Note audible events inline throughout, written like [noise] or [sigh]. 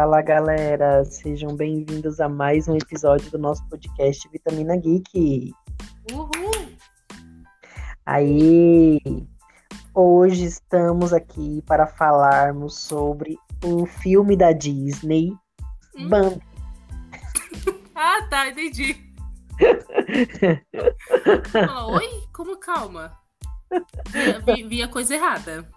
Fala galera, sejam bem-vindos a mais um episódio do nosso podcast Vitamina Geek. Uhul! Aí, hoje estamos aqui para falarmos sobre o filme da Disney, Hum. Bambi. [laughs] Ah, tá, entendi. Fala, Oi? Como calma? Vi, [laughs] vi- vi a coisa errada.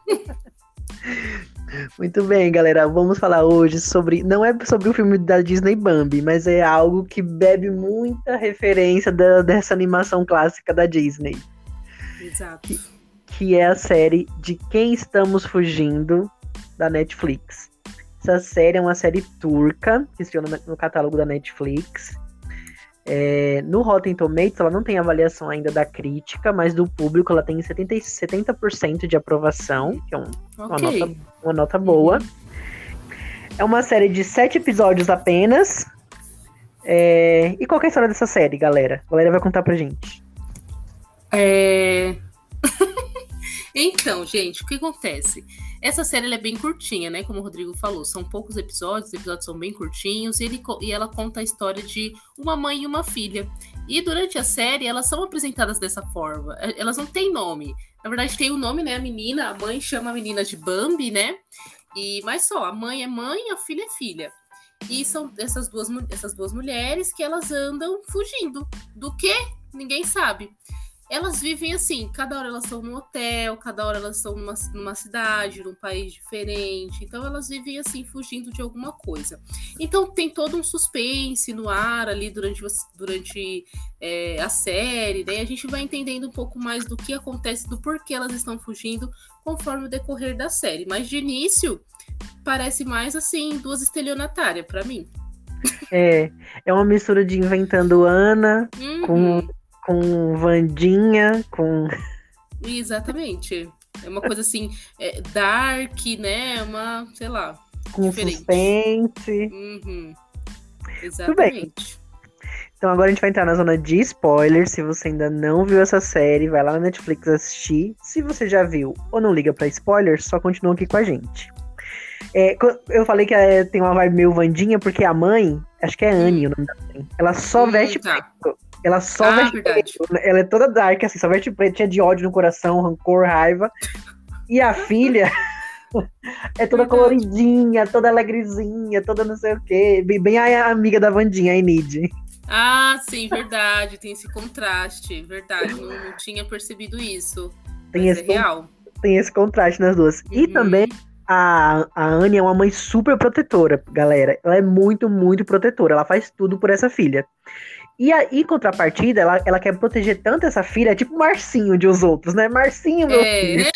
Muito bem, galera, vamos falar hoje sobre. Não é sobre o filme da Disney Bambi, mas é algo que bebe muita referência da- dessa animação clássica da Disney. Exato. que é a série De Quem Estamos Fugindo, da Netflix. Essa série é uma série turca, que estreou no, no catálogo da Netflix. É, no Rotten Tomatoes, ela não tem avaliação ainda da crítica, mas do público ela tem 70, 70% de aprovação, que é um- uma, Ok. nota, uma nota boa. É uma série de sete episódios apenas. É, E qual que é a história dessa série, galera? A galera vai contar pra gente. É... então, gente, o que acontece? Essa série é bem curtinha, né? Como o Rodrigo falou, são poucos episódios, os episódios são bem curtinhos, e, ele e ela conta a história de uma mãe e uma filha. E durante a série, elas são apresentadas dessa forma. É, Elas não têm nome. Na verdade, tem o nome, né? A menina, a mãe chama a menina de Bambi, né? E, mas só, a mãe é mãe, a filha é filha. E são essas duas, essas duas mulheres que elas andam fugindo. Do que? Ninguém sabe elas vivem assim, cada hora elas estão num hotel, cada hora elas estão numa, numa cidade, num país diferente. Então elas vivem assim, fugindo de alguma coisa. Então tem todo um suspense no ar ali durante, durante é, a série, né? A gente vai entendendo um pouco mais do que acontece, do porquê elas estão fugindo, conforme o decorrer da série. Mas de início, parece mais assim, duas estelionatárias para mim. É, é uma mistura de Inventando Ana Uhum. com Vandinha, com. Exatamente. É uma coisa assim, é, dark, né? Uma, sei lá. com Diferente. suspense. Uhum. Exatamente. Então agora a gente vai entrar na zona de spoilers. Se você ainda não viu essa série, vai lá na Netflix assistir. Se você já viu ou não liga pra spoilers, só continua aqui com a gente. É, eu falei que é, tem uma vibe meio Vandinha, porque a mãe, acho que é Anne o nome da mãe, ela só Hum, veste tá. preto. Ela só Ah, veste verdade. preto. Ela é toda dark, assim, só veste preto, cheia de ódio no coração, rancor, raiva. E a filha [laughs] é toda Verdade. coloridinha, toda alegrezinha, toda não sei o quê. Bem, a amiga da Vandinha, a Enid. Ah, sim, verdade. Tem esse contraste. Verdade. Não, não tinha percebido isso. Tem esse é real. tem esse contraste nas duas. E Uhum. também a, a Anne é uma mãe super protetora, galera. Ela é muito, muito protetora. Ela faz tudo por essa filha. E aí, em contrapartida, ela, ela quer proteger tanto essa filha, é tipo Marcinho de os outros, né? Marcinho, meu filho, É.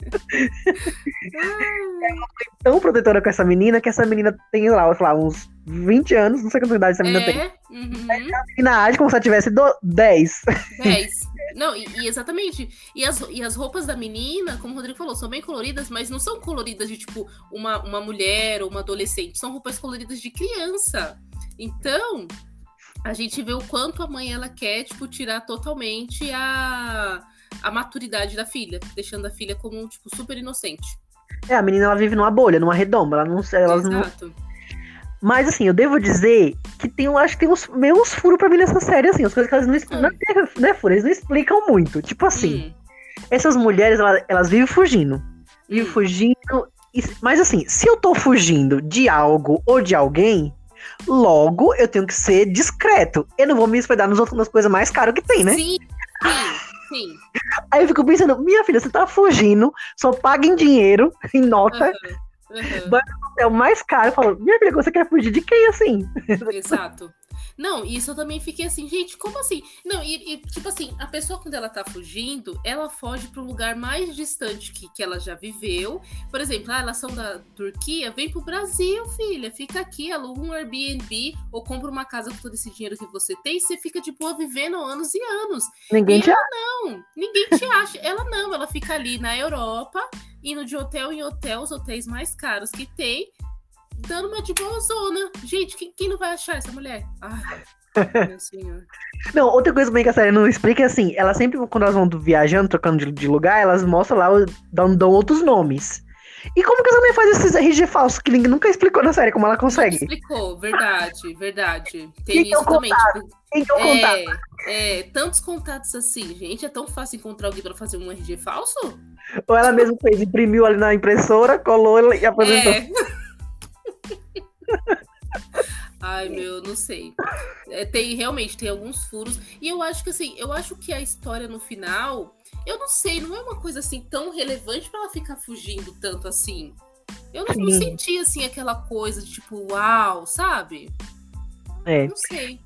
[laughs] [laughs] tão protetora com essa menina, que essa menina tem lá, sei lá, uns 20 anos, não sei quanta idade essa menina tem. é. Uhum. A menina age como se ela tivesse do- 10. 10. Não, e, e exatamente. E as, e as roupas da menina, como o Rodrigo falou, são bem coloridas, mas não são coloridas de tipo uma, uma mulher ou uma adolescente. São roupas coloridas de criança. Então, a gente vê o quanto a mãe ela quer, tipo, tirar totalmente a, a maturidade da filha, deixando a filha como, tipo, super inocente. É, a menina ela vive numa bolha, numa redoma. Ela não, elas não, Exato. Mas assim, eu devo dizer que tem, eu acho que tem uns, meio uns furos pra mim nessa série, assim, as coisas que elas não explicam. Hum. Não, é, não furo, eles não explicam muito. Tipo assim, Hum, essas mulheres, elas, elas vivem fugindo. Vivem hum. fugindo. e- Mas assim, se eu tô fugindo de algo ou de alguém, logo eu tenho que ser discreto. Eu não vou me hospedar nos outros, nas coisas mais caras que tem, né? Sim, sim, sim. Aí eu fico pensando, minha filha, você tá fugindo, só paga em dinheiro, [laughs] em nota, Aham, aham. é o mais caro. Eu falo, minha filha, você quer fugir de quem assim? Exato. Não, isso eu também fiquei assim, gente, como assim? Não, e, e, tipo assim, a pessoa quando ela tá fugindo, ela foge pro lugar mais distante que, que ela já viveu. Por exemplo, ah, elas são da Turquia, vem pro Brasil, filha, fica aqui, aluga um Airbnb ou compra uma casa com todo esse dinheiro que você tem e você fica de boa vivendo anos e anos. Ninguém E te Não, ninguém te acha. Ela não, ela fica ali na Europa, indo de hotel em hotel, os hotéis mais caros que tem, dando uma de boa zona. Gente, quem, quem não vai achar essa mulher? Ai. [laughs] Não, outra coisa também que a série não explica é assim, ela sempre, quando elas vão viajando, trocando de, de lugar, elas mostram lá, dão, dão outros nomes. E como que essa mulher faz esses RG falsos que ninguém nunca explicou na série como ela consegue? Explicou, verdade, verdade. Tem Quem é isso também. contato? Tipo, Quem que eu contar? é, é, tantos contatos assim, gente. É tão fácil encontrar alguém pra fazer um RG falso? Ou ela mesma fez, imprimiu ali na impressora, colou e apresentou. É. [laughs] Ai, meu, não sei. É, tem realmente tem alguns furos e eu acho que assim, eu acho que a história no final, eu não sei, não é uma coisa assim tão relevante pra ela ficar fugindo tanto assim. Eu não, não senti assim aquela coisa de tipo, uau, sabe? É. Não sei.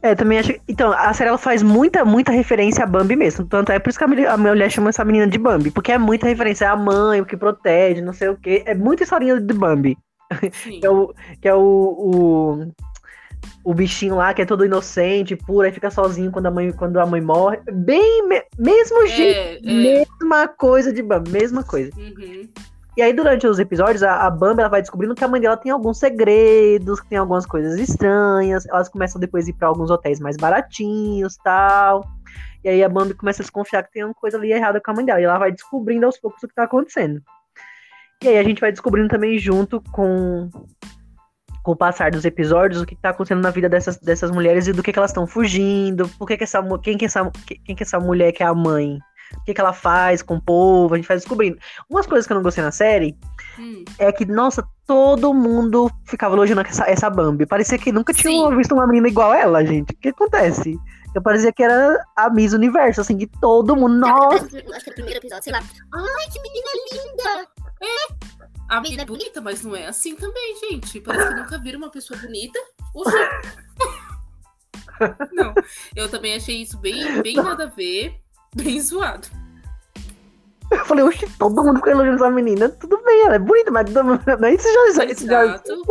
É, também acho. Então, a série ela faz muita, muita referência a Bambi mesmo. Tanto é por isso que a mulher chama essa menina de Bambi. Porque é muita referência à mãe, o que protege, não sei o quê. É muita historinha de Bambi. [laughs] Que é o, que é o, o, o bichinho lá que é todo inocente, puro, aí fica sozinho quando a mãe, quando a mãe morre. Bem, me- mesmo jeito, É, é. mesma coisa de Bambi, mesma coisa. Uhum. E aí, durante os episódios, a, a Bambi ela vai descobrindo que a mãe dela tem alguns segredos, que tem algumas coisas estranhas. Elas começam depois a ir pra alguns hotéis mais baratinhos tal. E aí a Bambi começa a desconfiar que tem uma coisa ali errada com a mãe dela. E ela vai descobrindo aos poucos o que tá acontecendo. E aí a gente vai descobrindo também junto com, com o passar dos episódios o que tá acontecendo na vida dessas, dessas mulheres e do que, que elas estão fugindo, por que, que essa quem que essa quem que essa mulher que é a mãe, o que, que ela faz com o povo, a gente vai descobrindo. Umas coisas que eu não gostei na série Hum. é que, nossa, todo mundo ficava elogiando essa, essa Bambi. Parecia que nunca tinha Sim. visto uma menina igual ela, gente. O que acontece? Eu parecia que era a Miss Universo, assim, de todo mundo. Nossa, Acho que é o primeiro episódio, sei lá. Ai, que menina linda! A Menina é bonita, mas não é assim também, gente. Parece que nunca viram uma pessoa bonita. [laughs] Não, eu também achei isso bem, bem nada a ver, bem zoado. eu falei, oxe, todo mundo fica elogiando essa menina. Tudo bem, ela é bonita, mas não, isso [laughs] já, isso já, Exato.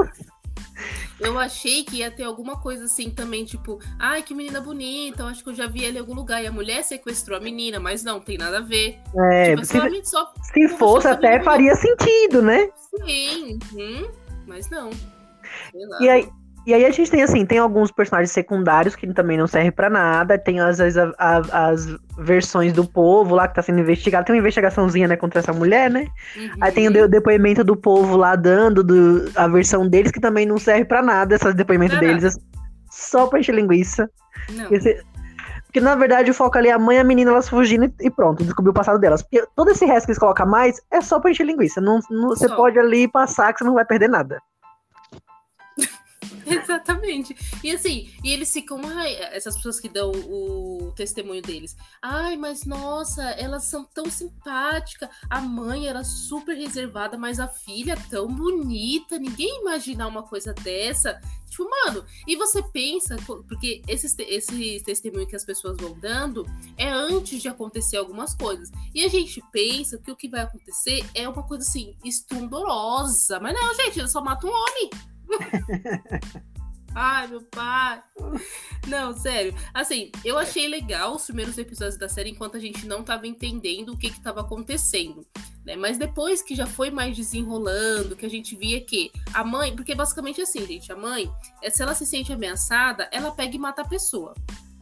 Eu achei que ia ter alguma coisa assim também, tipo, ai, que menina bonita, eu acho que eu já vi ela em algum lugar. E a mulher sequestrou a menina, mas não, tem nada a ver. é, tipo, se, solamente só se fosse até faria sentido, né? sim, uhum, mas não. E aí, e aí a gente tem assim, tem alguns personagens secundários que também não servem pra nada, tem às vezes a- a- as versões do povo lá que tá sendo investigado, tem uma investigaçãozinha, né, contra essa mulher, né? Uhum. Aí tem o de- depoimento do povo lá dando do- a versão deles que também não serve pra nada, esses depoimentos deles, é só pra encher linguiça. Não. Esse- Porque na verdade o foco ali é a mãe e a menina elas fugindo e- pronto, descobriu o passado delas. Porque todo esse resto que eles colocam mais é só pra encher linguiça. Não, não- você pode ali passar que você não vai perder nada. [laughs] Exatamente. E assim, e eles ficam, ai, essas pessoas que dão o testemunho deles. Ai, mas nossa, elas são tão simpáticas. A mãe era super reservada, mas a filha tão bonita. Ninguém imaginar uma coisa dessa. Tipo, mano, e você pensa, porque esses, esse testemunho que as pessoas vão dando é antes de acontecer algumas coisas. E a gente pensa que o que vai acontecer é uma coisa assim, estrondosa. Mas não, gente, ele só mata um homem. [laughs] Ai, meu pai. Não, sério. Assim, eu achei legal os primeiros episódios da série enquanto a gente não tava entendendo o que que tava acontecendo, né? Mas depois que já foi mais desenrolando, que a gente via que a mãe, porque basicamente assim, gente, a mãe, é, se ela se sente ameaçada, ela pega e mata a pessoa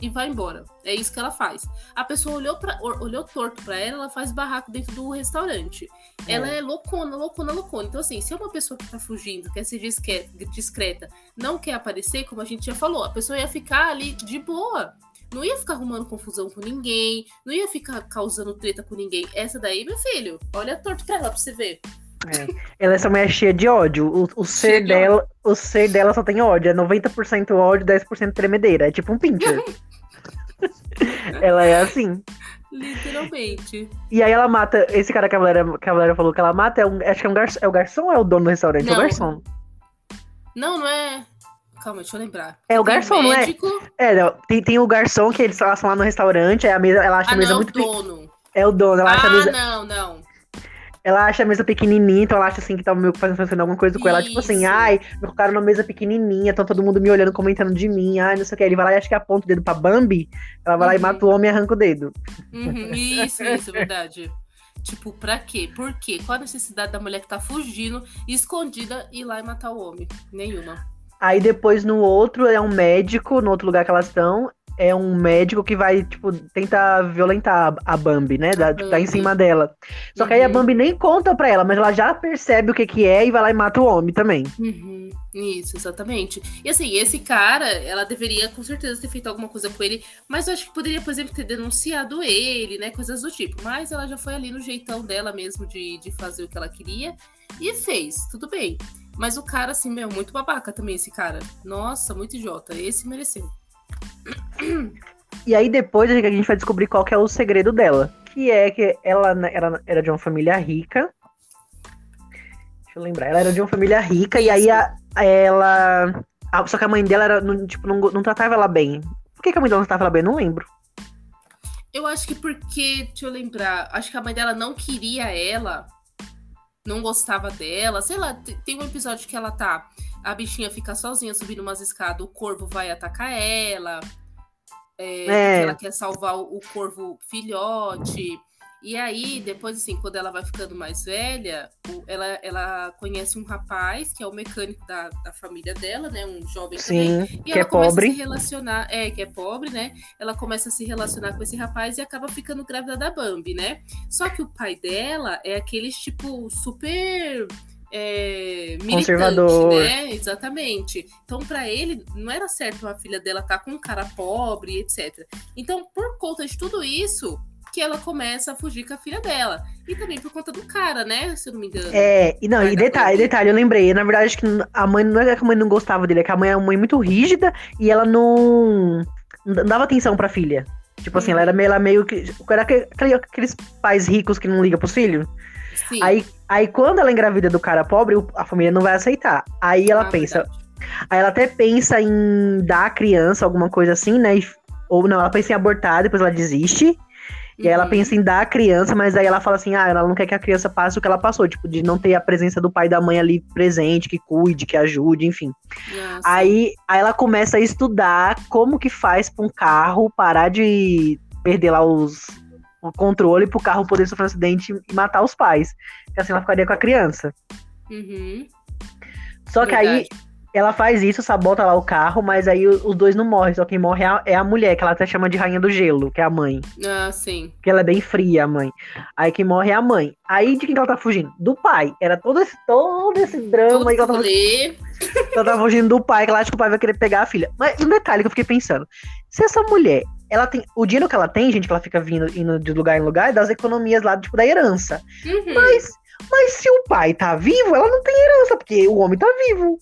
e vai embora. É isso que ela faz. A pessoa olhou para olhou torto pra ela, ela faz barraco dentro do restaurante. Ela é loucona, loucona, loucona. Então, assim, se é uma pessoa que tá fugindo, quer ser discreta, não quer aparecer, como a gente já falou, a pessoa ia ficar ali de boa. Não ia ficar arrumando confusão com ninguém, não ia ficar causando treta com ninguém. Essa daí, meu filho, olha torto pra ela pra você ver. Ela essa mulher é cheia de ódio. O, o ser de dela, o ser dela só tem ódio. É 90% ódio, 10% tremedeira. É tipo um pincher. [laughs] ela é assim. Literalmente. E aí ela mata. Esse cara que a Valéria, que a Valéria falou que ela mata é um. Acho que é um garçom. É o garçom ou é o dono do restaurante? É o Não. garçom. Não, não é. Calma, deixa eu lembrar. É o Tem garçom, não é? médico... É, não, tem, tem o garçom que eles estão lá no restaurante, aí a mesa, ela acha Ah, a mesa não, muito. pe- dono. É o dono, ela acha, a Ah, mesa, não, não. Ela acha a mesa pequenininha, então ela acha assim que tá meio que fazendo, alguma coisa com ela. Tipo assim, Isso. ai, me colocaram numa mesa pequenininha, então todo mundo me olhando, comentando de mim, ai, não sei o que. Ele vai lá e acha que aponta o dedo pra Bambi, ela vai lá e Uhum. mata o homem e arranca o dedo. Uhum, isso, isso, verdade. Tipo, pra quê? Por quê? Qual a necessidade da mulher que tá fugindo, escondida, ir lá e matar o homem? Nenhuma. Aí depois no outro é um médico, no outro lugar que elas estão. É um médico que vai, tipo, tentar violentar a Bambi, né? Da, tipo, tá em Bambi. cima dela. Só que aí a Uhum. Bambi nem conta pra ela, mas ela já percebe o que que é e vai lá e mata o homem também. Uhum, Isso, exatamente. E assim, esse cara, ela deveria com certeza ter feito alguma coisa com ele, mas eu acho que poderia, por exemplo, ter denunciado ele, né? Coisas do tipo. Mas ela já foi ali no jeitão dela mesmo de, de fazer o que ela queria e fez, tudo bem. Mas o cara, assim, meu, muito babaca também, esse cara. Nossa, muito idiota. Esse mereceu. E aí depois a gente vai descobrir qual é o segredo dela. Que é que ela era, era de uma família rica. Deixa eu lembrar. Ela era de uma família rica e aí a, ela. a- só que a mãe dela era, não, tipo, não, não tratava ela bem. Por que, que a mãe dela não tratava ela bem? Não lembro. Eu acho que porque, deixa eu lembrar, acho que a mãe dela não queria ela, não gostava dela, sei lá, te- tem um episódio que ela tá, a bichinha fica sozinha subindo umas escadas, o corvo vai atacar ela, é, É. ela quer salvar o corvo filhote. E aí, depois, assim, quando ela vai ficando mais velha, ela, ela conhece um rapaz que é o mecânico da, da família dela, né? Um jovem também. Sim, E que é ela começa a pobre. se relacionar, é, que é pobre, né? Ela começa a se relacionar com esse rapaz e acaba ficando grávida da Bambi, né? Só que o pai dela é aqueles, tipo, super. É, Conservador. né? Exatamente. Então, pra ele, não era certo a filha dela estar com um cara pobre, etc. Então, por conta de tudo isso, que ela começa a fugir com a filha dela. E também por conta do cara, né? Se eu não me engano. É, e não, e detalhe, detalhe, eu lembrei. Na verdade, acho que a mãe não é que a mãe não gostava dele, é que a mãe é uma mãe muito rígida e ela não, não dava atenção pra filha. Tipo assim, ela era meio, ela meio que. Era aquele- aqueles pais ricos que não ligam pros filhos. Sim. Aí, aí quando ela engravida do cara pobre, a família não vai aceitar. Aí ela Ah, pensa, verdade. aí ela até pensa em dar a criança, alguma coisa assim, né? e- ou não, ela pensa em abortar, depois ela desiste. E aí ela Uhum. pensa em dar a criança, mas aí ela fala assim: ah, ela não quer que a criança passe o que ela passou, tipo, de não ter a presença do pai e da mãe ali presente, que cuide, que ajude, enfim. Aí, aí ela começa a estudar como que faz pra um carro parar de perder lá os, o controle pro carro poder sofrer um acidente e matar os pais. Porque assim ela ficaria com a criança. Uhum. Só que aí Verdade. Ela faz isso, sabota lá o carro, mas aí os dois não morrem. Só quem morre é a, é a mulher, que ela até chama de rainha do gelo, que é a mãe. Ah, sim. Porque ela é bem fria, a mãe. Aí quem morre é a mãe. Aí de quem que ela tá fugindo? Do pai. Era todo esse, todo esse drama Todo aí que ela tava, rolê. [laughs] ela tava fugindo do pai, que ela acha que o pai vai querer pegar a filha. Mas um detalhe que eu fiquei pensando: se essa mulher, ela tem. O dinheiro que ela tem, gente, que ela fica vindo indo de lugar em lugar, é das economias lá, tipo, da herança. Uhum. Mas, mas se o pai tá vivo, ela não tem herança, porque o homem tá vivo.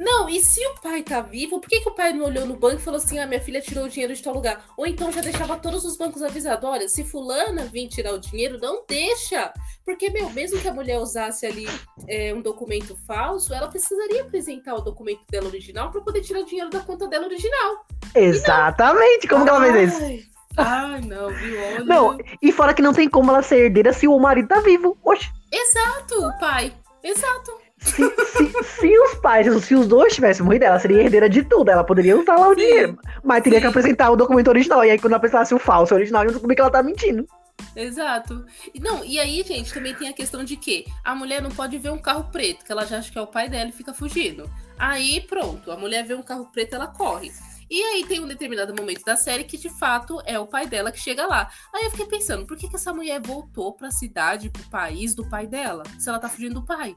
Não, e se o pai tá vivo, por que, que o pai não olhou no banco e falou assim: ah, minha filha tirou o dinheiro de tal lugar? Ou então já deixava todos os bancos avisados: olha, se fulana vir tirar o dinheiro, não deixa. Porque, meu, mesmo que a mulher usasse ali é, um documento falso, ela precisaria apresentar o documento dela original para poder tirar o dinheiro da conta dela original. Exatamente. Como que ela fez isso? Ai, não, viu? Olha. Não, e fora que não tem como ela ser herdeira se o marido tá vivo. Oxe, Exato, pai. Exato. Se, se, se os pais, se os dois tivessem morrido, ela seria herdeira de tudo. Ela poderia usar lá o Sim. dinheiro. Mas teria Sim. que apresentar o documento original. E aí, quando ela apresentasse o falso original, eu descobri que ela tá mentindo. Exato. Não, e aí, gente, também tem a questão de que a mulher não pode ver um carro preto, que ela já acha que é o pai dela e fica fugindo. Aí, pronto, a mulher vê um carro preto, ela corre. E aí tem um determinado momento da série que de fato é o pai dela que chega lá. Aí eu fiquei pensando, por que, que essa mulher voltou pra cidade, pro país do pai dela? Se ela tá fugindo do pai.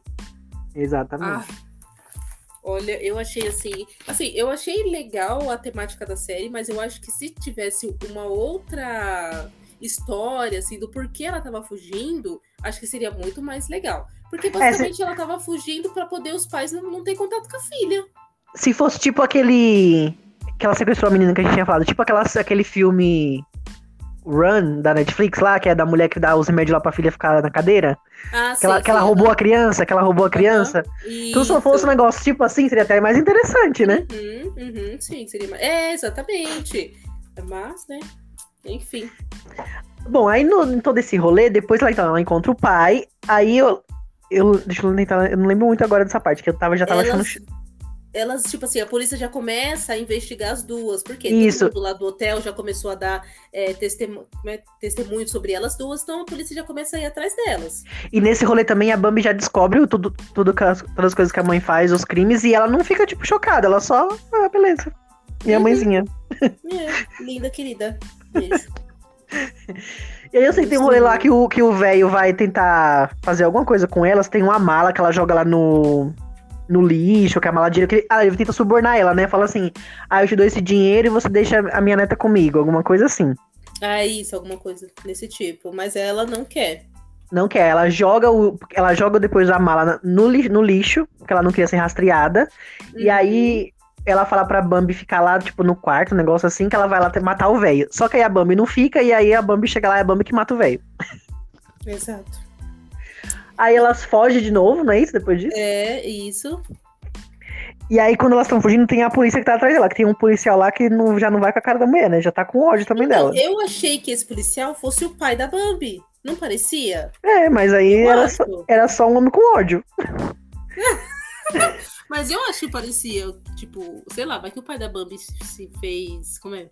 Exatamente. Ah, olha, eu achei assim. Assim, eu achei legal a temática da série, mas eu acho que se tivesse uma outra história, assim, do porquê ela tava fugindo, acho que seria muito mais legal. Porque basicamente ela tava fugindo pra poder os pais não, não ter contato com a filha. Se fosse tipo aquele. Que ela sequestrou a menina que a gente tinha falado. Tipo aquela, aquele filme Run da Netflix lá, que é da mulher que dá os remédios lá pra filha ficar na cadeira. Ah, Que ela, que ela roubou a criança, que ela roubou a criança. Então, se não fosse um negócio tipo assim, seria até mais interessante, né? Uhum, uhum, sim, seria mais. É, exatamente. Mas, né? Enfim. Bom, aí no, em todo esse rolê, depois ela, então, ela encontra o pai. Aí eu. eu deixa eu tentar. Eu não lembro muito agora dessa parte, que eu tava, já tava elas, achando. Elas, tipo assim, a polícia já começa a investigar as duas, porque Isso. mundo lá do hotel já começou a dar é, testemu como é? testemunho sobre elas duas, então a polícia já começa a ir atrás delas. E nesse rolê também a Bambi já descobre tudo, tudo que as- todas as coisas que a mãe faz, os crimes, e ela não fica, tipo, chocada, ela só. Ah, beleza. Minha Uhum. mãezinha. É, linda, querida. Beijo. E aí eu sei que tem um rolê lá que o que o velho vai tentar fazer alguma coisa com elas. Tem uma mala que ela joga lá no, no lixo, que é a mala de dinheiro. Que ele, ah, ele tenta subornar ela, né? Fala assim: ah, eu te dou esse dinheiro e você deixa a minha neta comigo. Alguma coisa assim. Ah, isso, alguma coisa desse tipo. Mas ela não quer. Não quer, ela joga o. Ela joga depois a mala no, li- no lixo, porque ela não queria ser rastreada. E Uhum. aí ela fala pra Bambi ficar lá, tipo, no quarto, um negócio assim, que ela vai lá matar o velho. Só que aí a Bambi não fica, e aí a Bambi chega lá e é a Bambi que mata o velho. Exato. Aí elas fogem de novo, não é isso? Depois disso? É, isso. E aí, quando elas estão fugindo, tem a polícia que tá atrás dela, que tem um policial lá que não- já não vai com a cara da mulher, né? Já tá com ódio também Então, dela. eu achei que esse policial fosse o pai da Bambi. Não parecia? É, mas aí era só, era só um homem com ódio. [laughs] Mas eu achei que parecia, tipo, sei lá, vai que o pai da Bambi se fez. Como é? O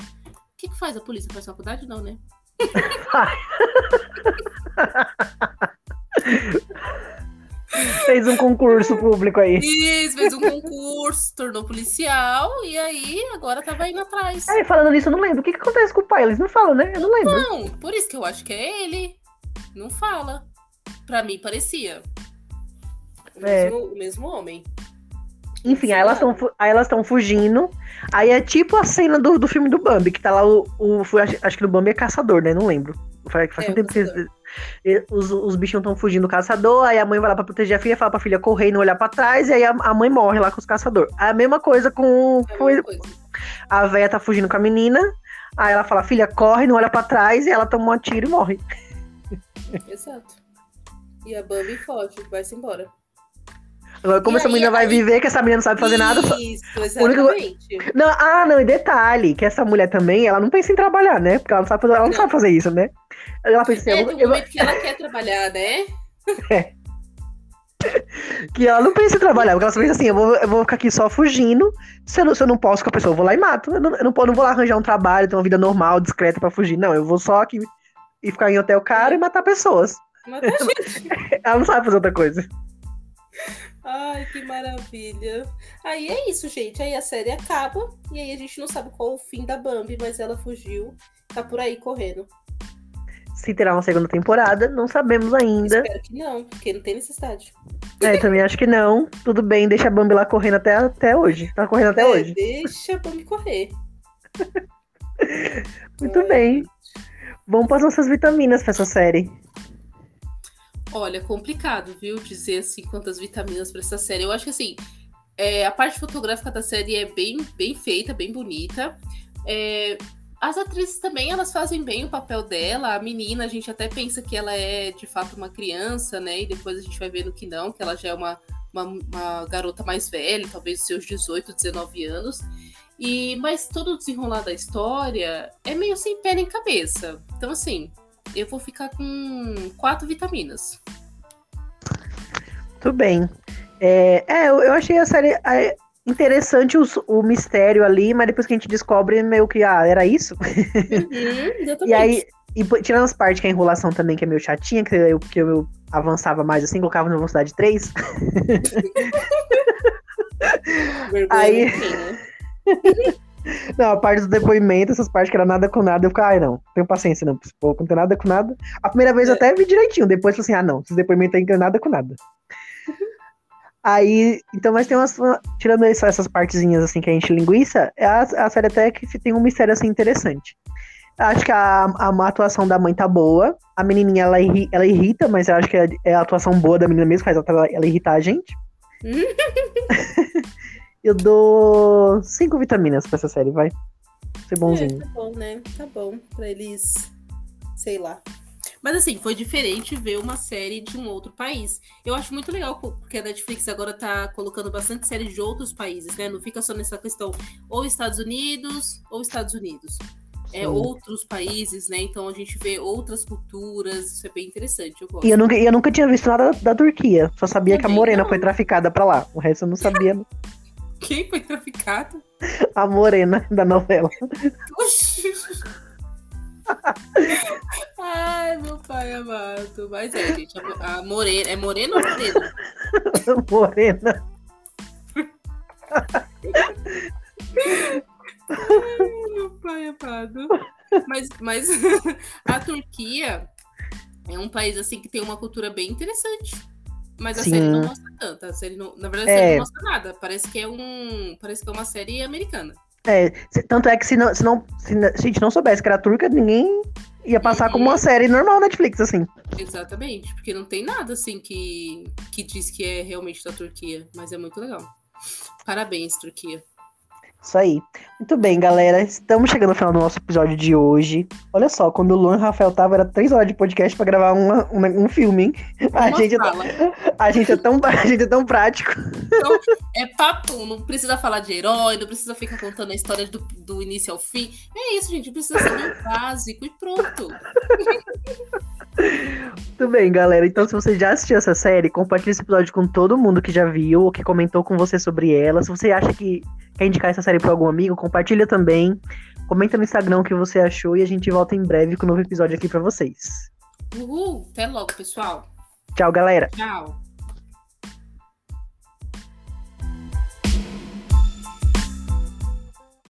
que, que faz a polícia? Faz faculdade? Não, né? [laughs] Fez um concurso público aí. Isso, fez um concurso, tornou policial e aí agora tava indo atrás. Aí, falando nisso, eu não lembro. O que, que acontece com o pai? Eles não falam, né? Eu não lembro. Não, por isso que eu acho que é ele. Não fala. Pra mim parecia. O, É. mesmo, o mesmo homem. Enfim, aí elas estão aí elas estão fugindo. Aí é tipo a cena do, do filme do Bambi, que tá lá o. o acho, acho que no Bambi é caçador, né? Não lembro. Faz, faz É, um o tempo que os, os bichinhos estão fugindo do caçador, aí a mãe vai lá pra proteger a filha, fala pra filha correr e não olhar pra trás, e aí a, a mãe morre lá com os caçadores. A mesma coisa com. É a mesma coisa. a véia tá fugindo com a menina, aí ela fala, filha, corre, não olha pra trás, e ela toma um tiro e morre. Exato. E a Bambi foge, vai-se embora. Agora, como E essa aí, menina vai aí- viver, que essa menina não sabe fazer nada, só- Isso, exatamente. Não, ah, não, e detalhe, que essa mulher também, ela não pensa em trabalhar, né? Porque ela não sabe fazer, ela não Não. sabe fazer isso, né? Ela pensa assim, É eu- do eu- momento que ela quer trabalhar, né? [laughs] que ela não pensa em trabalhar, porque ela só pensa assim, eu vou, eu vou ficar aqui só fugindo, se eu, não, se eu não posso com a pessoa, eu vou lá e mato. Eu não, eu não, eu não vou lá arranjar um trabalho, ter uma vida normal, discreta pra fugir, não, eu vou só aqui e ficar em hotel caro e matar pessoas. Tá, [laughs] gente. Ela não sabe fazer outra coisa. Ai, que maravilha. Aí é isso, gente. Aí a série acaba e aí a gente não sabe qual o fim da Bambi, mas ela fugiu. Tá por aí correndo. Se terá uma segunda temporada, não sabemos ainda. Espero que não, porque não tem necessidade. É, também acho que não. Tudo bem, deixa a Bambi lá correndo até, até hoje. Tá correndo até É, hoje. Deixa a Bambi correr. [laughs] Muito Ai, bem. Vamos para as nossas vitaminas pra essa série. Olha, complicado, viu? Dizer assim quantas vitaminas pra essa série. Eu acho que assim, é, a parte fotográfica da série é bem, bem feita, bem bonita. É, as atrizes também, elas fazem bem o papel dela. A menina, a gente até pensa que ela é de fato uma criança, né? E depois a gente vai vendo que não, que ela já é uma, uma, uma garota mais velha, talvez seus 18, 19 anos. E, mas todo o desenrolar da história é meio sem pé nem cabeça. Então, assim, eu vou ficar com quatro vitaminas. Muito bem. É, é, eu, eu achei a série é, interessante os- o, mistério ali, mas depois que a gente descobre, meio que, ah, era isso? Uhum. [laughs] E aí, e, tirando as partes que é a enrolação também, que é meio chatinha, que eu, que eu avançava mais assim, colocava na velocidade 3. [laughs] Vergonha aí- né? [laughs] Não, a parte do depoimento, essas partes que era nada com nada, eu ficava, ai não, não tenho paciência não, esse povo não tem nada com nada. A primeira vez eu É. até vi direitinho, depois falei assim, ah não, esses depoimentos aí não tem nada com nada. Aí, então, mas tem umas, tirando essa- essas partezinhas assim que a gente linguiça, é a, a série até que tem um mistério assim interessante. Acho que a, a atuação da mãe tá boa, a menininha ela, irri- ela irrita, mas eu acho que é, é a atuação boa da menina mesmo, faz ela, ela irritar a gente. [laughs] eu dou cinco vitaminas pra essa série, vai. Ser bonzinho. É, tá bom, né? Tá bom. Pra eles, sei lá. Mas assim, foi diferente ver uma série de um outro país. Eu acho muito legal, porque a Netflix agora tá colocando bastante séries de outros países, né? Não fica só nessa questão ou Estados Unidos ou Estados Unidos. É Sim. outros países, né? Então a gente vê outras culturas. Isso é bem interessante. Eu gosto. E eu nunca, eu nunca tinha visto nada da, da Turquia. Só sabia que a Também Morena não. foi traficada pra lá. O resto eu não sabia. [laughs] Quem foi traficado? a Morena da novela. Oxi. [laughs] Ai, meu pai amado. Mas é, gente, a, morena. É morena ou morena? [laughs] Morena. mas, mas [laughs] a Turquia é um país assim que tem uma cultura bem interessante. Mas a Sim. série não mostra tanto. A série não, na verdade, a É. série não mostra nada. Parece que é um. Parece que é uma série americana. É, se- tanto é que se, não, se, não, se a gente não soubesse que era turca, ninguém ia passar Uhum. como uma série normal Netflix, assim. Exatamente. Porque não tem nada assim que, que diz que é realmente da Turquia. Mas é muito legal. Parabéns, Turquia. Isso aí. Muito bem, galera. Estamos chegando ao final do nosso episódio de hoje. Olha só, quando o Luan e o Rafael tava, era três horas de podcast pra gravar uma, uma- um filme, hein? A gente, é, a, gente é tão, [laughs] a gente é tão prático. Então, é papo, não precisa falar de herói, não precisa ficar contando a história do, do início ao fim. É isso, gente, precisa saber o básico e pronto. [laughs] Muito bem, galera. Então, se você já assistiu essa série, compartilhe esse episódio com todo mundo que já viu ou que comentou com você sobre ela. Se você acha que quer indicar essa série para algum amigo, compartilha também. Comenta no Instagram o que você achou e a gente volta em breve com um novo episódio aqui para vocês. Uhul, até logo, pessoal. Tchau, galera. Tchau.